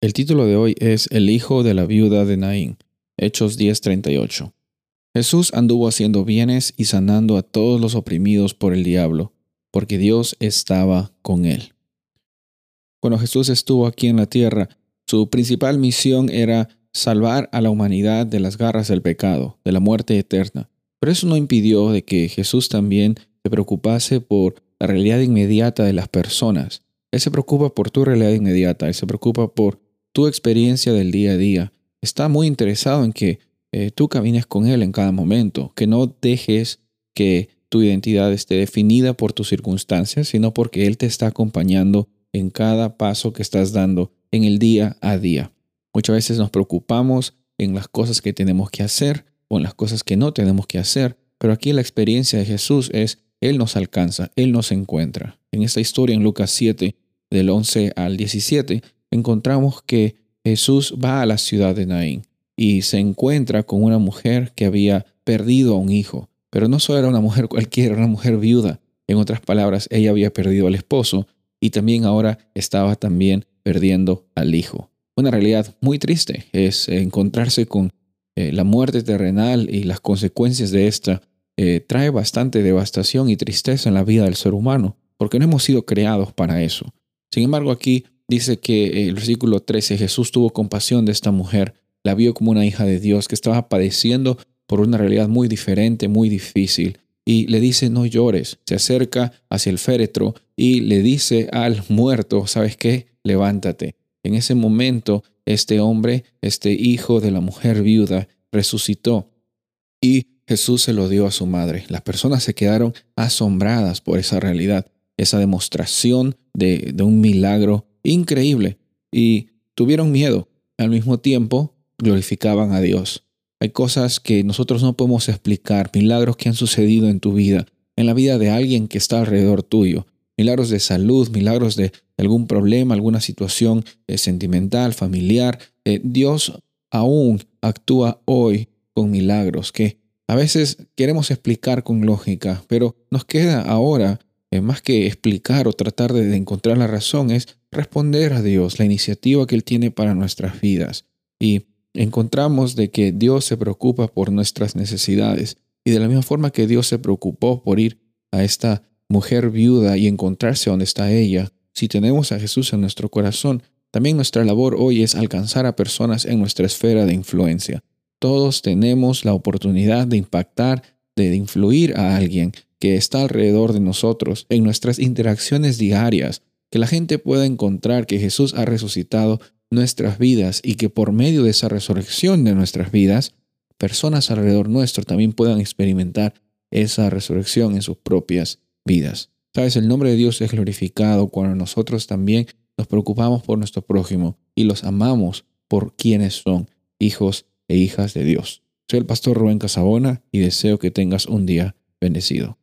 El título de hoy es El hijo de la viuda de Naín, Hechos 10:38. Jesús anduvo haciendo bienes y sanando a todos los oprimidos por el diablo, porque Dios estaba con él. Cuando Jesús estuvo aquí en la tierra, su principal misión era salvar a la humanidad de las garras del pecado, de la muerte eterna. Pero eso no impidió de que Jesús también se preocupase por la realidad inmediata de las personas. Él se preocupa por tu realidad inmediata, Él se preocupa por tu experiencia del día a día. Está muy interesado en que eh, tú camines con Él en cada momento, que no dejes que tu identidad esté definida por tus circunstancias, sino porque Él te está acompañando en cada paso que estás dando en el día a día. Muchas veces nos preocupamos en las cosas que tenemos que hacer o en las cosas que no tenemos que hacer, pero aquí la experiencia de Jesús es, Él nos alcanza, Él nos encuentra. En esta historia en Lucas 7, del 11 al 17, encontramos que Jesús va a la ciudad de Naín y se encuentra con una mujer que había perdido a un hijo. Pero no solo era una mujer cualquiera, era una mujer viuda. En otras palabras, ella había perdido al esposo y también ahora estaba también perdiendo al hijo. Una realidad muy triste es encontrarse con eh, la muerte terrenal y las consecuencias de esta. Eh, trae bastante devastación y tristeza en la vida del ser humano, porque no hemos sido creados para eso. Sin embargo, aquí Dice que eh, el versículo 13, Jesús tuvo compasión de esta mujer, la vio como una hija de Dios que estaba padeciendo por una realidad muy diferente, muy difícil. Y le dice, no llores. Se acerca hacia el féretro y le dice al muerto, ¿sabes qué? Levántate. En ese momento, este hombre, este hijo de la mujer viuda, resucitó y Jesús se lo dio a su madre. Las personas se quedaron asombradas por esa realidad, esa demostración de, de un milagro increíble y tuvieron miedo. Al mismo tiempo, glorificaban a Dios. Hay cosas que nosotros no podemos explicar, milagros que han sucedido en tu vida, en la vida de alguien que está alrededor tuyo, milagros de salud, milagros de algún problema, alguna situación eh, sentimental, familiar. Eh, Dios aún actúa hoy con milagros que a veces queremos explicar con lógica, pero nos queda ahora, eh, más que explicar o tratar de encontrar la razón, es responder a Dios, la iniciativa que Él tiene para nuestras vidas. Y encontramos de que Dios se preocupa por nuestras necesidades. Y de la misma forma que Dios se preocupó por ir a esta mujer viuda y encontrarse donde está ella, si tenemos a Jesús en nuestro corazón, también nuestra labor hoy es alcanzar a personas en nuestra esfera de influencia. Todos tenemos la oportunidad de impactar, de influir a alguien que está alrededor de nosotros en nuestras interacciones diarias, que la gente pueda encontrar que Jesús ha resucitado nuestras vidas y que por medio de esa resurrección de nuestras vidas, personas alrededor nuestro también puedan experimentar esa resurrección en sus propias vidas. Sabes, el nombre de Dios es glorificado cuando nosotros también nos preocupamos por nuestro prójimo y los amamos por quienes son hijos e hijas de Dios. Soy el pastor Rubén Casabona y deseo que tengas un día bendecido.